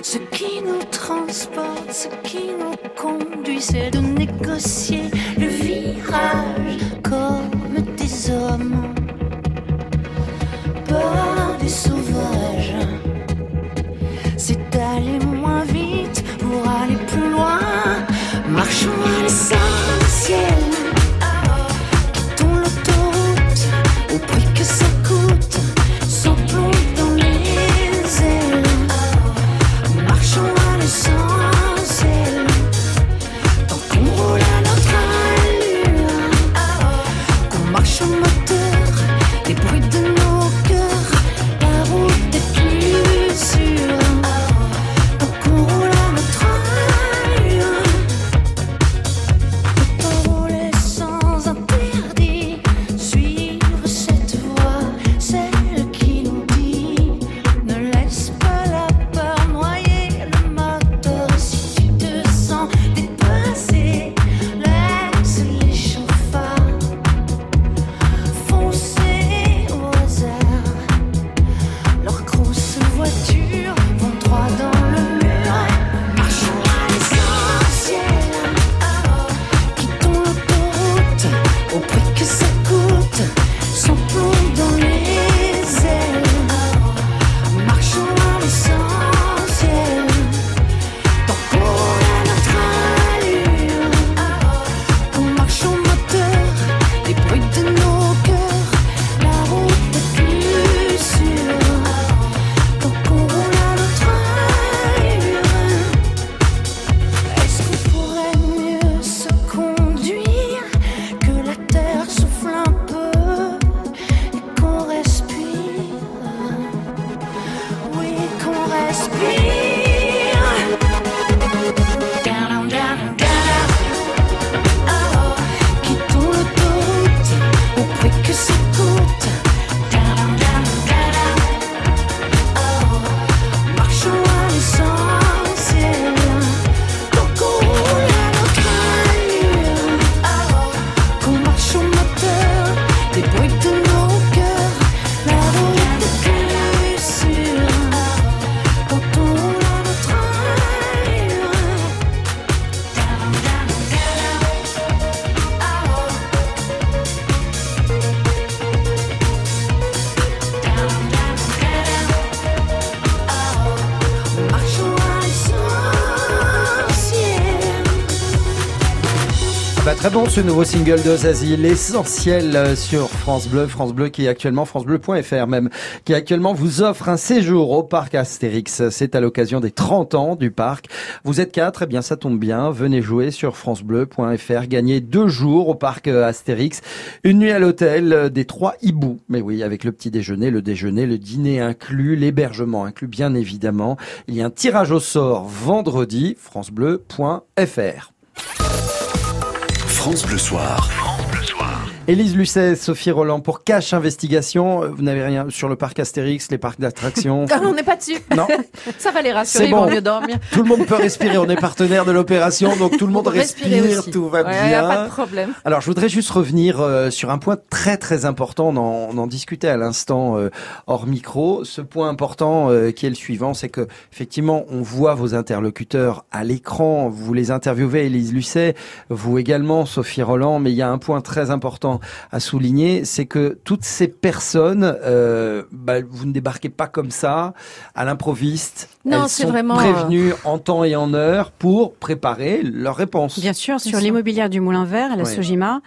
Ce qui nous transporte, ce qui nous conduit, c'est de négocier le virage comme des hommes, pas des sauvages. C'est d'aller moins vite pour aller plus loin. Marchons à l'essentiel. Ce nouveau single de Zazie, l'essentiel euh, sur France Bleu, France Bleu qui est actuellement, francebleu.fr même, qui actuellement vous offre un séjour au parc Astérix. C'est à l'occasion des 30 ans du parc. Vous êtes quatre, eh bien ça tombe bien, venez jouer sur francebleu.fr, gagnez deux jours au parc euh, Astérix, une nuit à l'hôtel, euh, des trois hiboux. Mais oui, avec le petit déjeuner, le déjeuner, le dîner inclus, l'hébergement inclus bien évidemment. Il y a un tirage au sort vendredi, francebleu.fr. France Bleu Soir. Élise Lucet, Sophie Roland pour Cash Investigation. Euh, Vous n'avez rien sur le parc Astérix, les parcs d'attractions. Ah, on n'est pas dessus. Non. Ça va les rassurer, C'est ils vont bon. mieux dormir. Tout le monde peut respirer. On est partenaire de l'opération, donc tout le monde respire, aussi. tout va Ouais, bien. y a pas de problème. Alors, je voudrais juste revenir euh, sur un point très très important. On en, on en discutait à l'instant euh, hors micro. Ce point important euh, qui est le suivant, c'est que effectivement, on voit vos interlocuteurs à l'écran. Vous les interviewez, Élise Lucet, vous également, Sophie Roland. Mais il y a un point très important à souligner, c'est que toutes ces personnes, euh, bah, vous ne débarquez pas comme ça à l'improviste. Non, Elles c'est sont vraiment, euh, prévenues en temps et en heure pour préparer leur réponse. Bien sûr, sur l'immobilière du Moulin Vert, la Ouais. Sojima,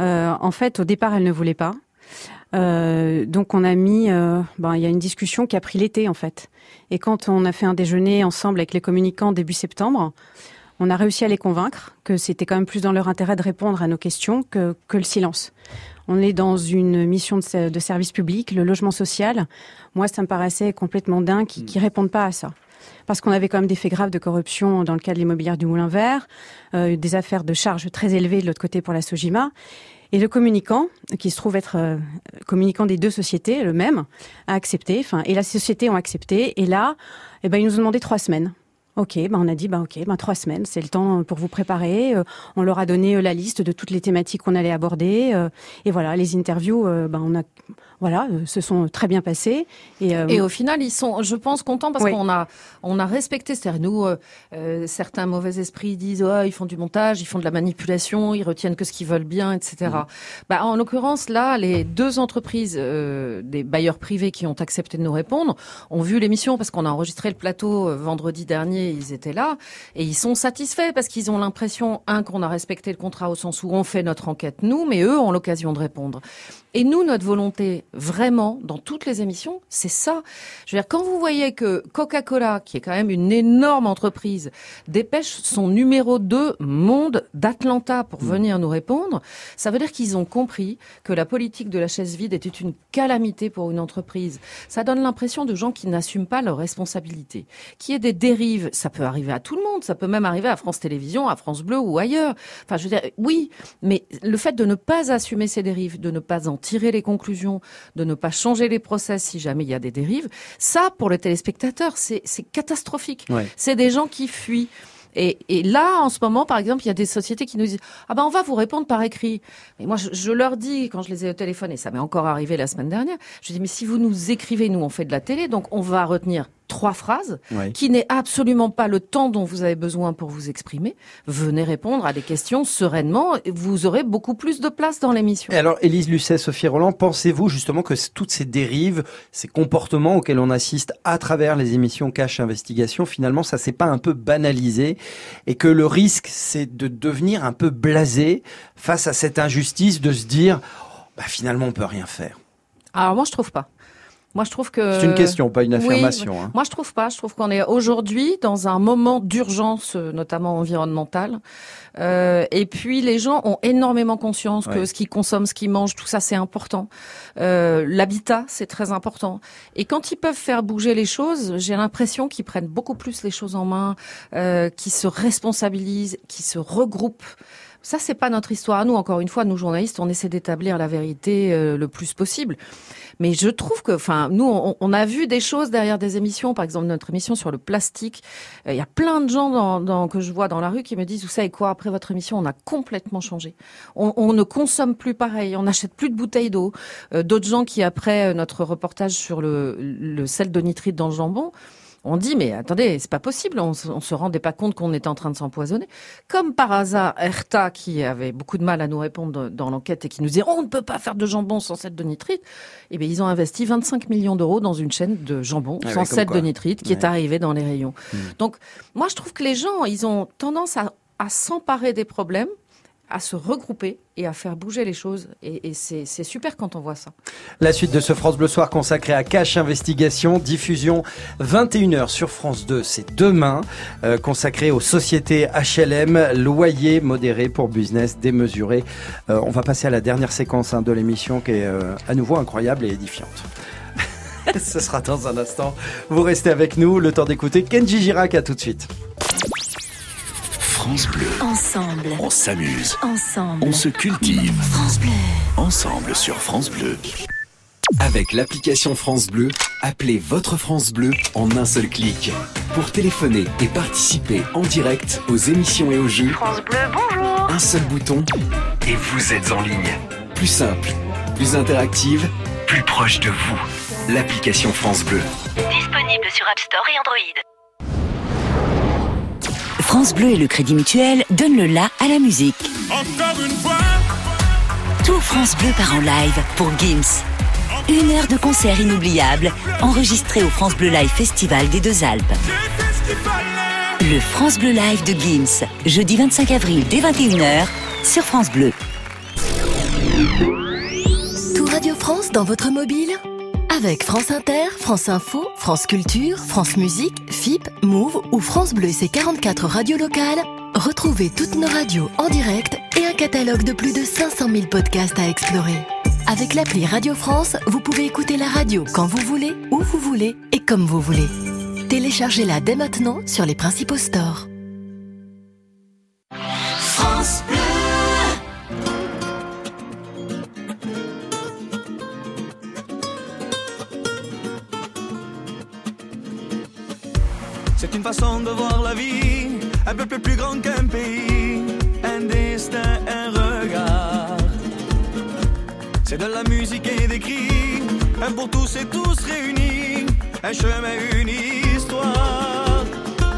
euh, en fait, au départ, elle ne voulait pas. Euh, donc on a mis, euh, ben, il y a une discussion qui a pris l'été en fait. Et quand on a fait un déjeuner ensemble avec les communicants début septembre, on a réussi à les convaincre que c'était quand même plus dans leur intérêt de répondre à nos questions que, que le silence. On est dans une mission de, se- de service public, le logement social. Moi, ça me paraissait complètement dingue qu'ils qui répondent pas à ça. Parce qu'on avait quand même des faits graves de corruption dans le cas de l'immobilière du Moulin Vert, euh, des affaires de charges très élevées de l'autre côté pour la Sojima. Et le communicant, qui se trouve être euh, communicant des deux sociétés, le même, a accepté. Enfin, et la société ont accepté. Et là, eh ben, ils nous ont demandé trois semaines. Ok, ben on a dit, ben ok, ben trois semaines, c'est le temps pour vous préparer. Euh, on leur a donné euh, la liste de toutes les thématiques qu'on allait aborder. euh, et voilà, les interviews, euh, ben on a, voilà, se sont très bien passées. Et, Et au final, ils sont, je pense, contents parce Oui. qu'on a, on a respecté. C'est-à-dire, nous, certains mauvais esprits disent, oh, ils font du montage, ils font de la manipulation, ils retiennent que ce qu'ils veulent bien, etc. Bah, en l'occurrence, là, les deux entreprises, des bailleurs privés qui ont accepté de nous répondre, ont vu l'émission parce qu'on a enregistré le plateau vendredi dernier, ils étaient là, et ils sont satisfaits parce qu'ils ont l'impression, un, qu'on a respecté le contrat au sens où on fait notre enquête nous, mais eux ont l'occasion de répondre. Et nous, notre volonté, vraiment, dans toutes les émissions, c'est ça. Je veux dire, quand vous voyez que Coca-Cola, qui est quand même une énorme entreprise, dépêche son numéro 2 monde d'Atlanta pour venir nous répondre, ça veut dire qu'ils ont compris que la politique de la chaise vide était une calamité pour une entreprise. Ça donne l'impression de gens qui n'assument pas leurs responsabilités. Qui est des dérives, ça peut arriver à tout le monde, ça peut même arriver à France Télévisions, à France Bleu ou ailleurs. Enfin, je veux dire, oui, mais le fait de ne pas assumer ces dérives, de ne pas en tirer les conclusions, de ne pas changer les process si jamais il y a des dérives, ça, pour le téléspectateur, c'est catastrophique. Ouais. C'est des gens qui fuient. Et, et là, en ce moment, par exemple, il y a des sociétés qui nous disent ah ben on va vous répondre par écrit. Mais moi, je, je leur dis quand je les ai au téléphone et ça m'est encore arrivé la semaine dernière, je dis mais si vous nous écrivez, nous on fait de la télé, donc on va retenir trois phrases qui n'est absolument pas le temps dont vous avez besoin pour vous exprimer. Venez répondre à des questions sereinement, et vous aurez beaucoup plus de place dans l'émission. Et alors, Élise Lucet, Sophie Roland, pensez-vous justement que toutes ces dérives, ces comportements auxquels on assiste à travers les émissions Cash Investigation, finalement, ça s'est pas un peu banalisé et que le risque, c'est de devenir un peu blasé face à cette injustice, de se dire, bah, finalement, on peut rien faire? Alors moi, je trouve pas. Moi, je trouve que C'est une question, pas une Oui, affirmation, hein. Moi, je trouve pas. Je trouve qu'on est aujourd'hui dans un moment d'urgence, euh, notamment environnementale. Euh, et puis, les gens ont énormément conscience que Ouais. ce qu'ils consomment, ce qu'ils mangent, tout ça, c'est important. Euh, L'habitat, c'est très important. Et quand ils peuvent faire bouger les choses, j'ai l'impression qu'ils prennent beaucoup plus les choses en main, euh, qu'ils se responsabilisent, qu'ils se regroupent. Ça, c'est pas notre histoire nous. Encore une fois, nous journalistes, on essaie d'établir la vérité euh, le plus possible. Mais je trouve que, enfin, nous, on, on a vu des choses derrière des émissions. Par exemple, notre émission sur le plastique. Euh, Il y a plein de gens dans, dans- que je vois dans la rue qui me disent, vous savez quoi, après votre émission, on a complètement changé. On, on ne consomme plus pareil. On n'achète plus de bouteilles d'eau. Euh, D'autres gens qui, après euh, notre reportage sur le, le sel de nitrite dans le jambon, on dit mais attendez, c'est pas possible, on, se- on se rendait pas compte qu'on était en train de s'empoisonner. Comme par hasard, Erta, qui avait beaucoup de mal à nous répondre dans l'enquête et qui nous disait on ne peut pas faire de jambon sans sel de nitrite, eh bien ils ont investi 25 millions d'euros dans une chaîne de jambon Ah sans quoi. de nitrite qui est arrivée dans les rayons. Donc moi je trouve que les gens, ils ont tendance à, à s'emparer des problèmes à se regrouper et à faire bouger les choses. Et, c'est super quand on voit ça. La suite de ce France Bleu Soir consacré à Cash Investigation, diffusion 21h sur France 2, c'est demain, euh, consacré aux sociétés HLM, loyer modéré pour business démesuré. Euh, on va passer à la dernière séquence hein, de l'émission qui est euh, à nouveau incroyable et édifiante. Ce sera dans un instant. Vous restez avec nous, le temps d'écouter Kenji Girac, à tout de suite. France Bleu. Ensemble. On s'amuse. Ensemble. On se cultive. France Bleu. Ensemble sur France Bleu. Avec l'application France Bleu, appelez votre France Bleu en un seul clic. Pour téléphoner et participer en direct aux émissions et aux jeux, France Bleu, bonjour. un seul bouton et vous êtes en ligne. Plus simple, plus interactive, plus proche de vous. L'application France Bleu. Disponible sur App Store et Android. France Bleu et le Crédit Mutuel donnent le la à la musique. Encore une fois, Tout France Bleu part en live pour Gims. Une heure de concert inoubliable, enregistré au France Bleu Live Festival des Deux Alpes. Le France Bleu Live de Gims, jeudi 25 avril dès 21h sur France Bleu. Tout Radio France dans votre mobile Avec France Inter, France Info, France Culture, France Musique, FIP, Move ou France Bleu et ses 44 radios locales, retrouvez toutes nos radios en direct et un catalogue de plus de 500 000 podcasts à explorer. Avec l'appli Radio France, vous pouvez écouter la radio quand vous voulez, où vous voulez et comme vous voulez. Téléchargez-la dès maintenant sur les principaux stores. Façon de voir la vie, un peuple plus grand qu'un pays, un destin, un regard. C'est de la musique et des cris, un pour tous et tous réunis, un chemin, une histoire.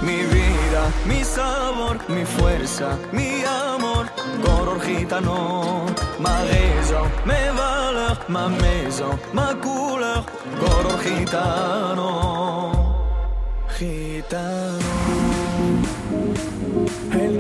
Mi vida, mi sabor, mi fuerza, mi amor, color gitano, ma raison, mes valeurs, ma maison, ma couleur, color gitano. Gitano, el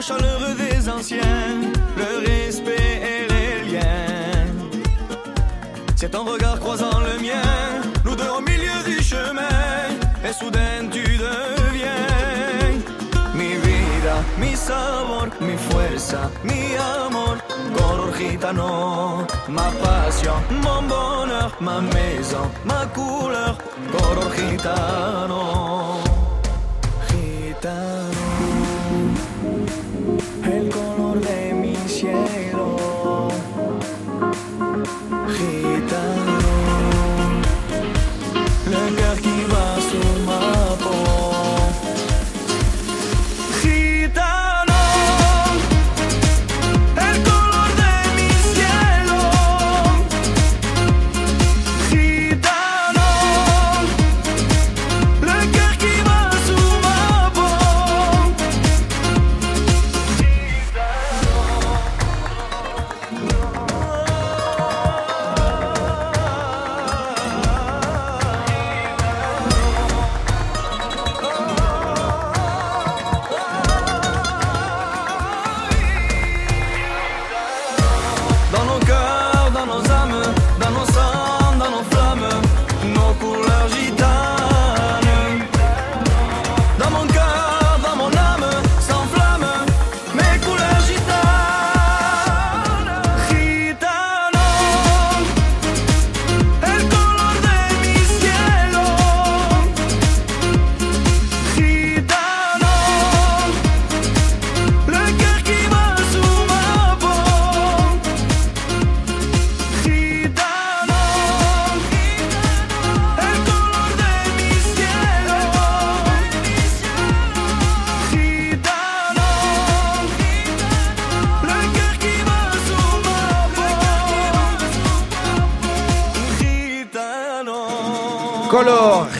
chaleureux des anciens, le respect et les liens. C'est ton regard croisant le mien, nous deux au milieu du chemin, et soudain tu deviens mi vida, mi sabor, mi fuerza, mi amor, color gitano, ma passion, mon bonheur, ma maison, ma couleur, color gitano. Gitano,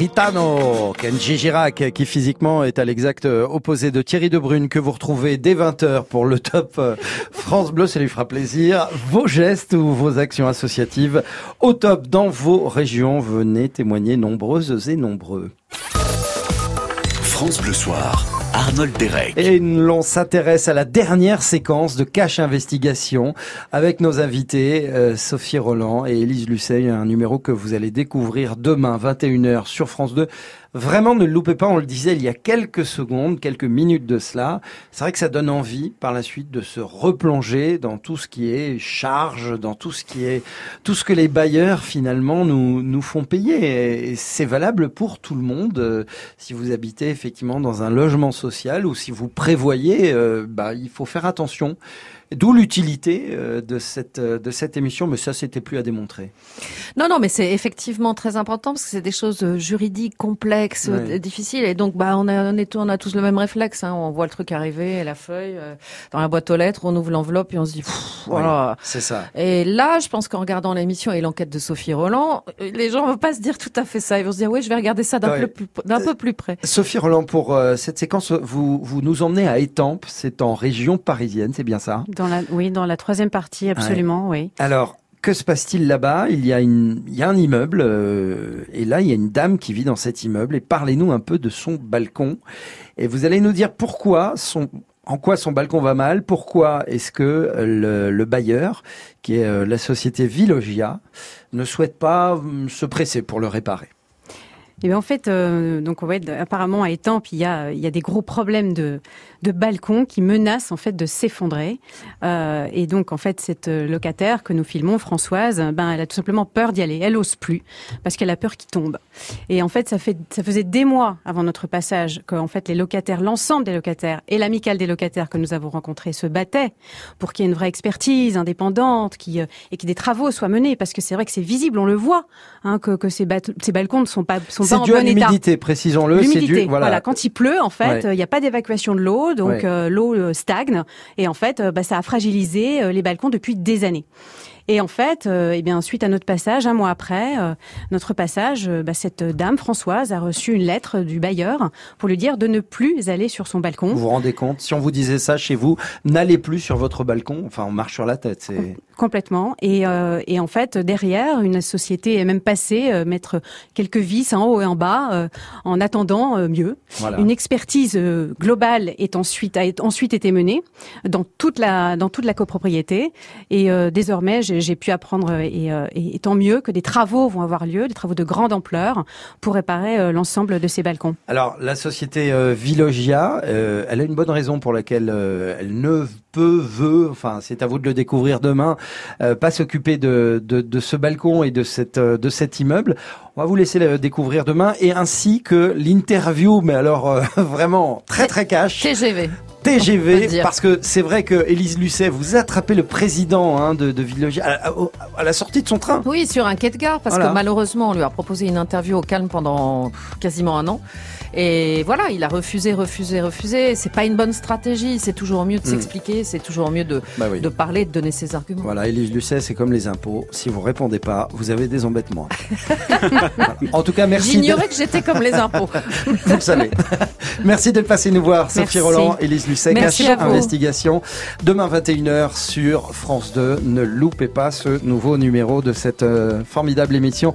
Ritano, Kenji Girac, qui physiquement est à l'exact euh, opposé de Thierry Debrune, que vous retrouvez dès 20h pour le top euh, France Bleu, ça lui fera plaisir. Vos gestes ou vos actions associatives au top dans vos régions, venez témoigner nombreuses et nombreux. France Bleu Soir, Arnold Derek. Et l'on s'intéresse à la dernière séquence de Cache Investigation avec nos invités euh, Sophie Roland et Élise Lucet, un numéro que vous allez découvrir demain 21h sur France 2. Vraiment, ne le loupez pas, on le disait il y a quelques secondes, quelques minutes de cela. C'est vrai que ça donne envie par la suite de se replonger dans tout ce qui est charge, dans tout ce qui est tout ce que les bailleurs finalement nous nous font payer. Et c'est valable pour tout le monde. Euh, Si vous habitez effectivement dans un logement social ou si vous prévoyez, euh, bah il faut faire attention. D'où l'utilité euh, de cette euh, de cette émission, mais ça c'était plus à démontrer. Non, non, mais c'est effectivement très important parce que c'est des choses euh, juridiques complexes, Ouais. euh, difficiles. Et donc, bah, on a, on, est, on a tous le même réflexe. Hein. On voit le truc arriver, la feuille euh, dans la boîte aux lettres, on ouvre l'enveloppe et on se dit, voilà. Ouais, c'est ça. Et là, je pense qu'en regardant l'émission et l'enquête de Sophie Roland, euh, les gens vont pas se dire tout à fait ça. Ils vont se dire, oui, je vais regarder ça d'un Ouais. peu plus, d'un peu plus près. Sophie Roland, pour euh, cette séquence, vous vous nous emmenez à Étampes, c'est en région parisienne, c'est bien ça? Dans la, oui, dans la troisième partie, absolument, oui. Alors, que se passe-t-il là-bas? Il y a une, il y a un immeuble, euh, et là, il y a une dame qui vit dans cet immeuble. Et parlez-nous un peu de son balcon. Et vous allez nous dire pourquoi son, en quoi son balcon va mal. Pourquoi est-ce que euh, le, le bailleur, qui est euh, la société Villogia, ne souhaite pas hum, se presser pour le réparer Et bien en fait, euh, donc ouais, apparemment à Étampes, il y a, il y a des gros problèmes de, de balcons qui menacent en fait de s'effondrer. Euh, et donc en fait, cette euh, locataire que nous filmons, Françoise, ben elle a tout simplement peur d'y aller. Elle ose plus parce qu'elle a peur qu'il tombe. Et en fait, ça fait, ça faisait des mois avant notre passage que en fait les locataires, l'ensemble des locataires et l'amicale des locataires que nous avons rencontrés se battaient pour qu'il y ait une vraie expertise indépendante, qui euh, et que des travaux soient menés parce que c'est vrai que c'est visible, on le voit, hein, que, que ces, ces balcons ne sont pas sont C'est pas en dû à bon état. l'humidité, précisons-le. C'est L'humidité, dû, voilà. voilà. Quand il pleut, en fait, Ouais. il n'y a pas d'évacuation de l'eau, donc euh, l'eau euh, stagne, et en fait, euh, bah, ça a fragilisé les balcons depuis des années. Et en fait, euh, eh bien, suite à notre passage, un mois après euh, notre passage, euh, bah, cette dame Françoise a reçu une lettre du bailleur pour lui dire de ne plus aller sur son balcon. Vous vous rendez compte? Si on vous disait ça chez vous, n'allez plus sur votre balcon. Enfin, on marche sur la tête. C'est Complètement. Et, euh, et en fait, derrière, une société est même passée euh, mettre quelques vis en haut et en bas euh, en attendant euh, mieux. Voilà. Une expertise globale est ensuite a ensuite été menée dans toute la dans toute la copropriété. Et euh, désormais, j'ai pu apprendre euh, et, euh, et, tant mieux que des travaux vont avoir lieu, des travaux de grande ampleur pour réparer euh, l'ensemble de ces balcons. Alors, la société Villogia, euh, elle a une bonne raison pour laquelle elle ne peut, veut, enfin, c'est à vous de le découvrir demain, euh, pas s'occuper de, de, de ce balcon et de, cette, euh, de cet immeuble. On va vous laisser le découvrir demain et ainsi que l'interview, mais alors euh, vraiment très très cash. TGV. TGV, parce que c'est vrai que Élise Lucet, vous attrapez le président hein, de, de à, à- à la sortie de son train. Oui, sur un quai de gare, parce Voilà. que malheureusement, on lui a proposé une interview au calme pendant quasiment un an. Et voilà, il a refusé, refusé, refusé. C'est pas une bonne stratégie. C'est toujours mieux de Mm. s'expliquer, c'est toujours mieux de, Bah oui. de parler, de donner ses arguments. Voilà, Élise Lucet, c'est comme les impôts. Si vous répondez pas, vous avez des embêtements. Voilà. En tout cas, merci. de- J'ignorais que j'étais comme les impôts. Vous le savez. Merci d'être passé nous voir, Sophie Merci. Roland, Élise Lucet, Cache. Investigation. Demain 21h sur France 2. Ne loupez pas ce nouveau numéro de cette euh, formidable émission.